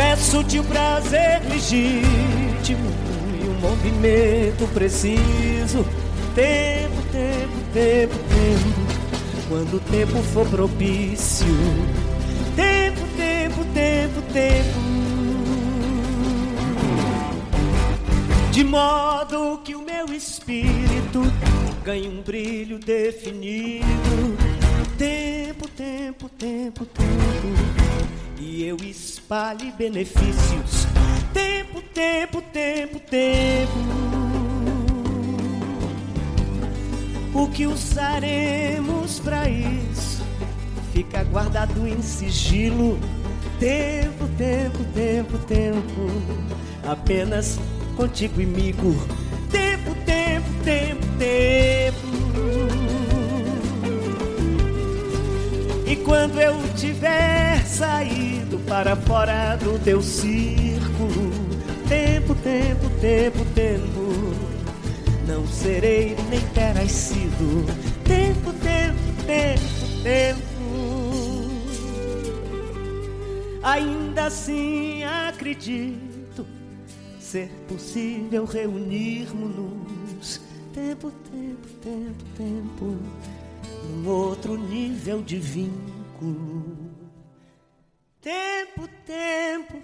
Peço-te o prazer legítimo e um movimento preciso. Tempo, tempo, tempo, tempo. Quando o tempo for propício. Tempo, tempo, tempo, tempo. De modo que o meu espírito ganhe um brilho definido. Tempo, tempo, tempo, tempo e eu espalhe benefícios. Tempo, tempo, tempo, tempo. O que usaremos para isso fica guardado em sigilo. Tempo, tempo, tempo, tempo. Apenas contigo e migo. Tempo, tempo, tempo, tempo. Quando eu tiver saído para fora do teu círculo, tempo, tempo, tempo, tempo, não serei nem terás sido. Tempo, tempo, tempo, tempo. Ainda assim acredito ser possível reunirmos-nos. Tempo, tempo, tempo, tempo um outro nível vínculo. Tempo, tempo,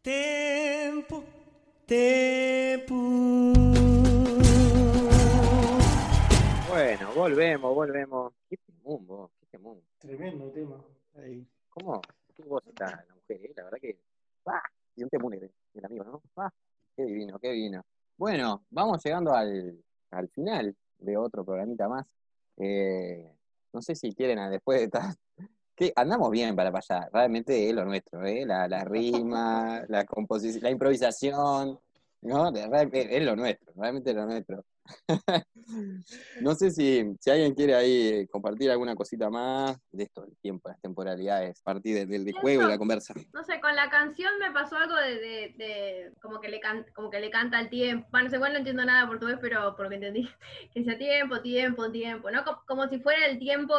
tempo, tempo. Bueno, volvemos, volvemos. Qué temón, vos, qué temón. Tremendo tema. Ahí. ¿Cómo? ¿Qué voz está la mujer? eh? La verdad que. ¡Ah! Y un temón el, amigo, ¿no? ¡Ah! Qué divino, qué divino. Bueno, vamos llegando al, al final de otro programita más. Eh, no sé si quieren, a- después de estas. Que andamos bien para allá, realmente es lo nuestro, ¿eh? la, la rima, la composición, la improvisación, ¿no? Es lo nuestro, realmente es lo nuestro. No sé si, si alguien quiere ahí compartir alguna cosita más de esto, del tiempo, las temporalidades, a partir de- del, del juego y la conversa. No sé, con la canción me pasó algo de, de- de- como que le can- como que le canta el tiempo. Bueno, no sé, igual no entiendo nada de portugués, pero por lo que entendí, que decía tiempo, tiempo, tiempo, ¿no? Co- Como, si fuera el tiempo,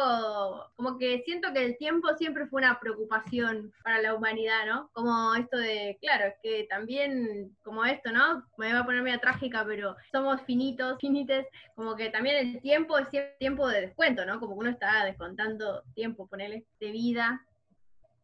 como que siento que el tiempo siempre fue una preocupación para la humanidad, ¿no? Como esto de, claro, es que también, como esto, ¿no? Me va a poner media trágica, pero somos finitos, finites, como que también el tiempo es tiempo de descuento, ¿no? Como que uno está descontando tiempo, ponerle de vida.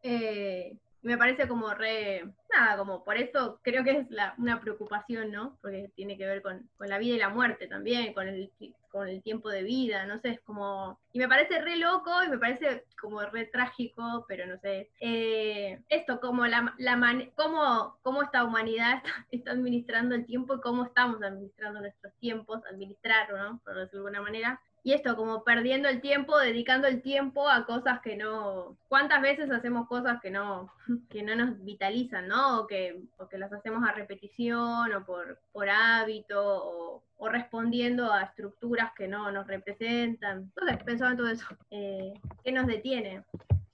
Eh, me parece como re, nada, como por eso creo que es la- una preocupación, ¿no? Porque tiene que ver con, con la vida y la muerte también, con el, con el tiempo de vida, no sé, es como... Y me parece re loco y me parece como re trágico, pero no sé. Eh, esto, como la, la man- cómo, cómo esta humanidad está, administrando el tiempo y cómo estamos administrando nuestros tiempos, administrarlo, ¿no? Por decirlo de alguna manera. Y esto, como perdiendo el tiempo, dedicando el tiempo a cosas que no. ¿Cuántas veces hacemos cosas que no, que no nos vitalizan, ¿no? O que, o que las hacemos a repetición o por, por hábito o, respondiendo a estructuras que no nos representan. Entonces, pensaba en todo eso. Eh, ¿Qué nos detiene?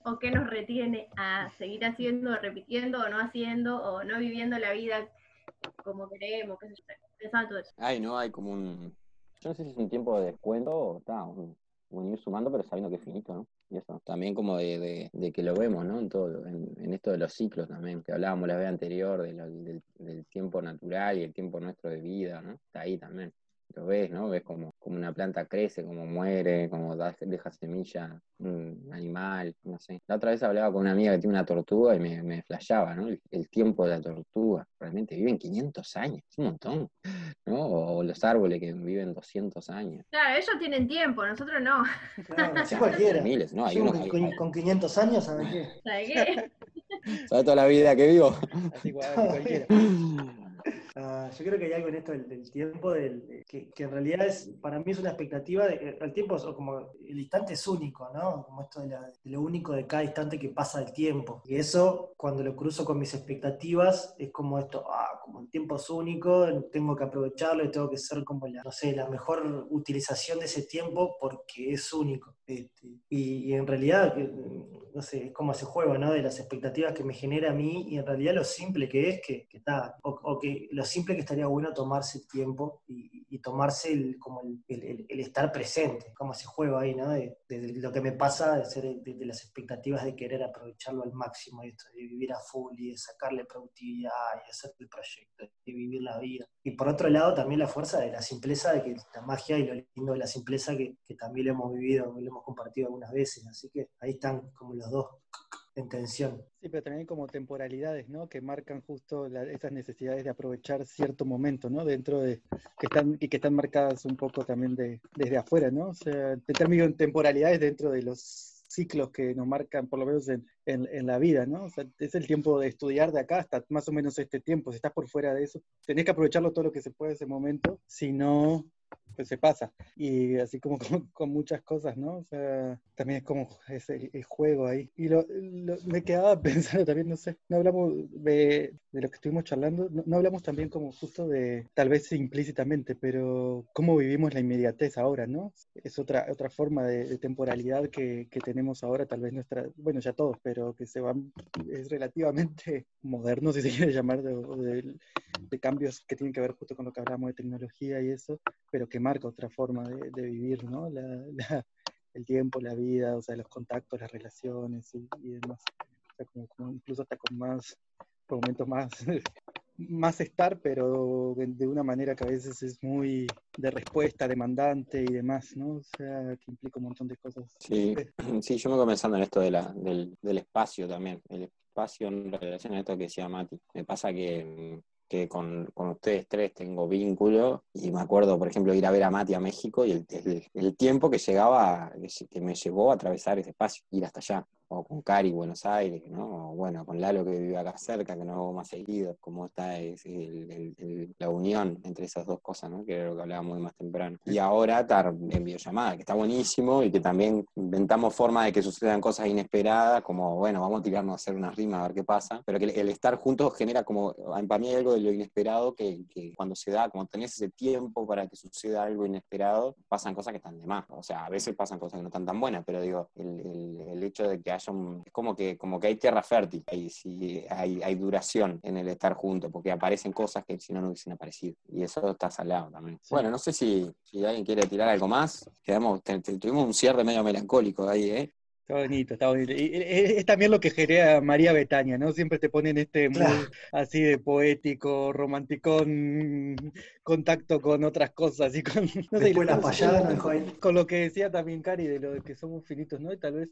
¿O qué nos retiene a seguir haciendo, repitiendo o no haciendo o no viviendo la vida como queremos? Qué sé yo. Pensaba en todo eso. Ay, no, hay como un. Yo no sé si es un tiempo de descuento o está, un, ir sumando, pero sabiendo que es finito, ¿no? Y eso. También como de, de- de que lo vemos, ¿no? En todo, en, en esto de los ciclos también, que hablábamos la vez anterior, del, del tiempo natural y el tiempo nuestro de vida, ¿no? Está ahí también. Lo ves, ¿no? Ves como, como una planta crece, como muere, como da- deja semilla, un animal, no sé. La otra vez hablaba con una amiga que tiene una tortuga y me, me flashaba, ¿no? El, el tiempo de la tortuga. Realmente viven 500 años, es un montón, ¿no? O, los árboles que viven 200 años. Claro, ellos tienen tiempo, nosotros no. Claro, así cualquiera. Miles, ¿no? Hay unos con, hay- con- hay- con 500 años, ¿sabes qué? ¿Sabes qué? ¿Sabes toda la vida que vivo? Así cual- así cualquiera. Ah, yo creo que hay algo en esto del, del tiempo, del, de- que, que en realidad es, para mí es una expectativa, de, que el tiempo es como, el instante es único, ¿no? Como esto de, la- de lo único de cada instante que pasa el tiempo. Y eso, cuando lo cruzo con mis expectativas, es como esto, ah, como el tiempo es único, tengo que aprovecharlo y tengo que ser como la, no sé, la mejor utilización de ese tiempo porque es único. Este, y, y en realidad, que, no sé, es como ese juego, ¿no? De las expectativas que me genera a mí y en realidad lo simple que es que, que está, o, o que lo simple que estaría bueno tomarse el tiempo y, y tomarse el, como el, el- el- estar presente, como ese juego ahí, ¿no? De, de- lo que me pasa, de, ser, de, las expectativas de querer aprovecharlo al máximo, esto, de vivir a full y de sacarle productividad y hacer el proyecto y vivir la vida. Y por otro lado también la fuerza de la simpleza, de que la magia y lo lindo de la simpleza que, que también lo hemos vivido, lo hemos compartido algunas veces, así que ahí están como los dos en tensión. Sí, pero también como temporalidades, ¿no? Que marcan justo la- esas necesidades de aprovechar cierto momento, ¿no? Dentro de, que están, y que están marcadas un poco también de, desde afuera, ¿no? O sea, en términos de temporalidades dentro de los ciclos que nos marcan, por lo menos en, en- la vida, ¿no? O sea, es el tiempo de estudiar de acá hasta más o menos este tiempo. Si estás por fuera de eso, tenés que aprovecharlo todo lo que se puede ese momento, si no, pues se pasa. Y así como con, con muchas cosas, ¿no? O sea, también es como es el, el juego ahí. Y lo, lo- me quedaba pensando también, no sé, no hablamos de, de lo que estuvimos charlando, no, no hablamos también como justo de, tal vez implícitamente, pero cómo vivimos la inmediatez ahora, ¿no? Es otra, otra forma de, de temporalidad que, que tenemos ahora, tal vez nuestra, bueno, ya todos, pero que se van, es relativamente moderno, si se quiere llamar, de, de cambios que tienen que ver justo con lo que hablamos de tecnología y eso, pero que marca otra forma de, vivir, ¿no? El tiempo, la vida, o sea, los contactos, las relaciones y, demás. Incluso hasta con más, momentos más, más estar, pero de, una manera que a veces es muy de respuesta, demandante y demás, ¿no? O sea, que implica un montón de cosas. Sí, sí, yo me quedo pensando en esto del, del espacio también, el espacio en relación a esto que decía Mati. Me pasa que, que con, con ustedes tres tengo vínculo y me acuerdo, por ejemplo, ir a ver a Mati a México y el, el- el tiempo que llegaba, que me llevó a atravesar ese espacio, ir hasta allá. O con Cari, Buenos Aires, ¿no? O bueno, con Lalo que vive acá cerca, que no hago más seguido, cómo está es el- el- el- la unión entre esas dos cosas, ¿no? Que era lo que hablábamos más temprano. Y ahora estar en videollamada, que está buenísimo y que también inventamos formas de que sucedan cosas inesperadas, como, bueno, vamos a tirarnos a hacer una rima a ver qué pasa, pero que el, estar juntos genera como, para mí hay algo de lo inesperado que, que cuando se da, como tenés ese tiempo para que suceda algo inesperado, pasan cosas que están de más. O sea, a veces pasan cosas que no están tan buenas, pero digo, el hecho de que es como que, como que hay tierra fértil, hay, hay, hay duración en el estar juntos, porque aparecen cosas que si no no hubiesen aparecido. Y eso está salado también. Bueno, no sé si, si alguien quiere tirar algo más. Quedamos, te- te- tuvimos un cierre medio melancólico ahí, ¿eh? Está bonito, está bonito. Y es, también lo que genera María Betania, ¿no? Siempre te ponen este mood Claro. así de poético, romanticón, contacto con otras cosas y con, no sé, Después la payada con lo que decía también Cari de lo de que somos finitos, ¿no? Y tal vez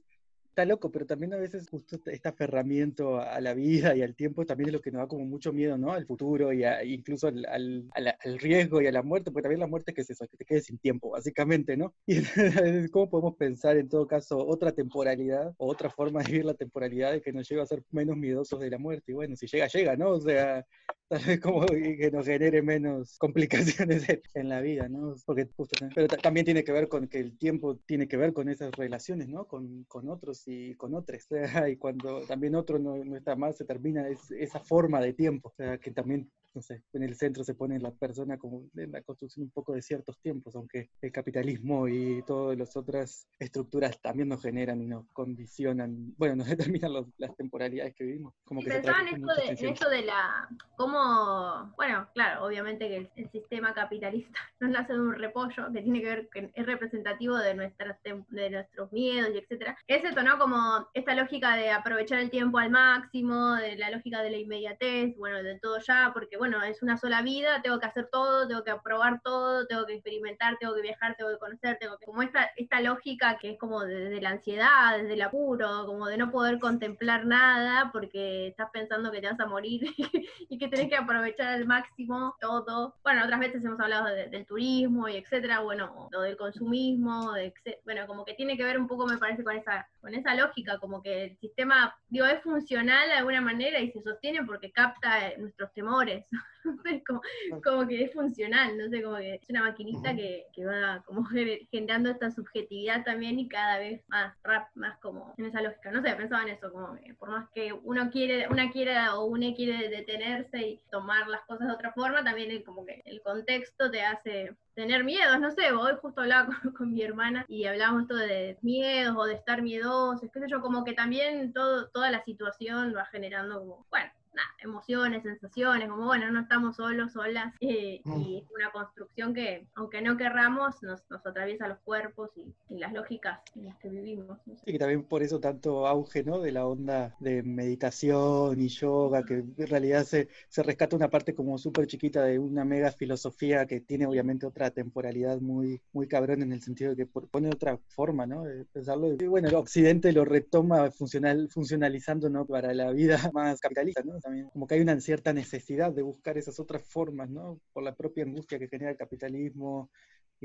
está loco, pero también a veces justo este- este aferramiento a la vida y al tiempo también es lo que nos da como mucho miedo, ¿no? Al futuro y a- incluso al, al- a la- al riesgo y a la muerte, porque también la muerte es eso, que te quedes sin tiempo, básicamente, ¿no? Y entonces, ¿cómo podemos pensar en todo caso otra temporalidad o otra forma de vivir la temporalidad de que nos lleve a ser menos miedosos de la muerte? Y bueno, si llega, llega, ¿no? O sea, tal vez como que nos genere menos complicaciones en, la vida, ¿no? Porque justo, pero ta- también tiene que ver con que el tiempo tiene que ver con esas relaciones, ¿no? Con, con otros y con otros. Y cuando también otro no, no está más, se termina es- esa forma de tiempo. O sea, que también, no sé, en el centro se pone la persona como en la construcción un poco de ciertos tiempos, aunque el capitalismo y todas las otras estructuras también nos generan y nos condicionan, bueno, nos determinan los- las temporalidades que vivimos. Como Y que pensaba en esto, de, en esto de la, cómo, bueno, claro, obviamente que el, el sistema capitalista no nace de un repollo, que tiene que ver, que es representativo de, nuestras, de nuestros miedos y etcétera. Es esto, ¿no? Como esta lógica de aprovechar el tiempo al máximo, de la lógica de la inmediatez, bueno, de todo ya, porque bueno, es una sola vida, tengo que hacer todo, tengo que probar todo, tengo que experimentar, tengo que viajar, tengo que conocer, tengo que, como esta, esta lógica que es como de, de la ansiedad, desde el apuro, como de no poder contemplar nada porque estás pensando que te vas a morir y que tenés que aprovechar al máximo todo. Bueno, otras veces hemos hablado de- del turismo y etcétera, bueno, o del consumismo, de bueno, como que tiene que ver un poco, me parece, con esa, con esa lógica, como que el sistema, digo, es funcional de alguna manera y se sostiene porque capta eh, nuestros temores. Como, como que es funcional, no sé, como que es una maquinita que, que va como gener- generando esta subjetividad también y cada vez más rap, más como en esa lógica. No sé, pensaba en eso, como que por más que uno quiere, una quiera o una quiere detenerse y tomar las cosas de otra forma, también el, como que el contexto te hace tener miedos, no sé, hoy justo hablaba con, con mi hermana y hablábamos esto de miedos o de estar miedosos, qué sé yo, como que también todo, toda la situación va generando como, bueno, nada, emociones, sensaciones, como bueno, no estamos solos, solas, eh, y es una construcción que, aunque no querramos, nos, nos atraviesa los cuerpos y, y las lógicas en las que vivimos. no sé. Y que también por eso tanto auge, ¿no? De la onda de meditación y yoga, que en realidad se, se rescata una parte como súper chiquita de una mega filosofía que tiene obviamente otra temporalidad muy, muy cabrón en el sentido de que pone otra forma, ¿no? De pensarlo. Y bueno, el occidente lo retoma funcional, funcionalizando, ¿no? Para la vida más capitalista, ¿no? Como que hay una cierta necesidad de buscar esas otras formas, ¿no? Por la propia angustia que genera el capitalismo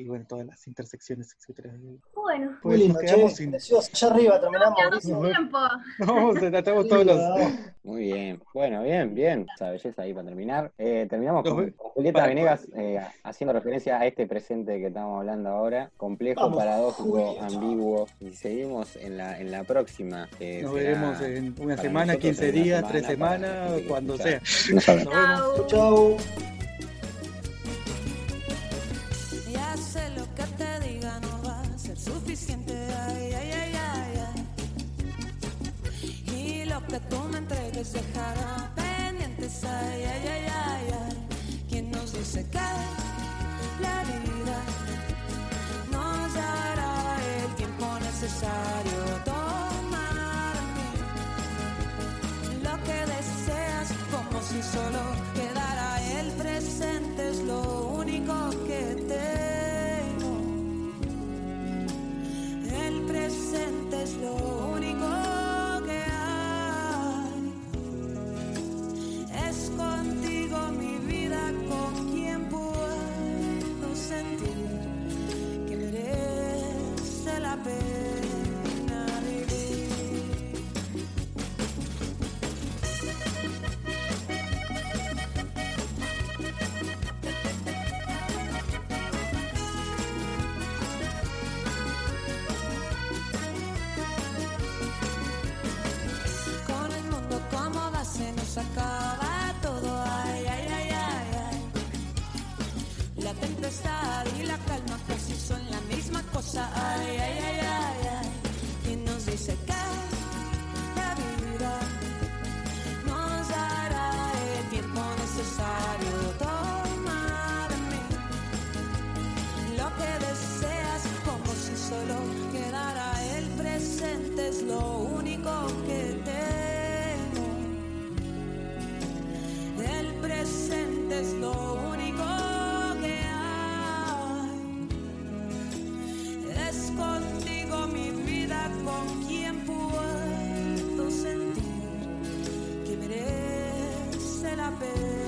y bueno, todas las intersecciones, etcétera. Bueno, Pues Muy nos lindo, quedamos che, sin... Allá arriba terminamos, sin tiempo. No, se tratamos todos los... Muy bien, bueno, bien, bien. Esa belleza ahí para terminar. Eh, terminamos con, con Julieta para- Venegas eh, haciendo referencia a este presente que estamos hablando ahora. Complejo, Vamos, paradójico, Julieta. ambiguo. Y seguimos en la, en la próxima. Nos veremos en una semana, nosotros 15 en una días, semana, tres para la semanas, gente que cuando sea. Nos vemos. Chau. Chau. Que tú me entregues dejará pendientes. Ay, ay, ay, ay, ay. ¿Quién nos dice que la vida nos dará el tiempo necesario? happen.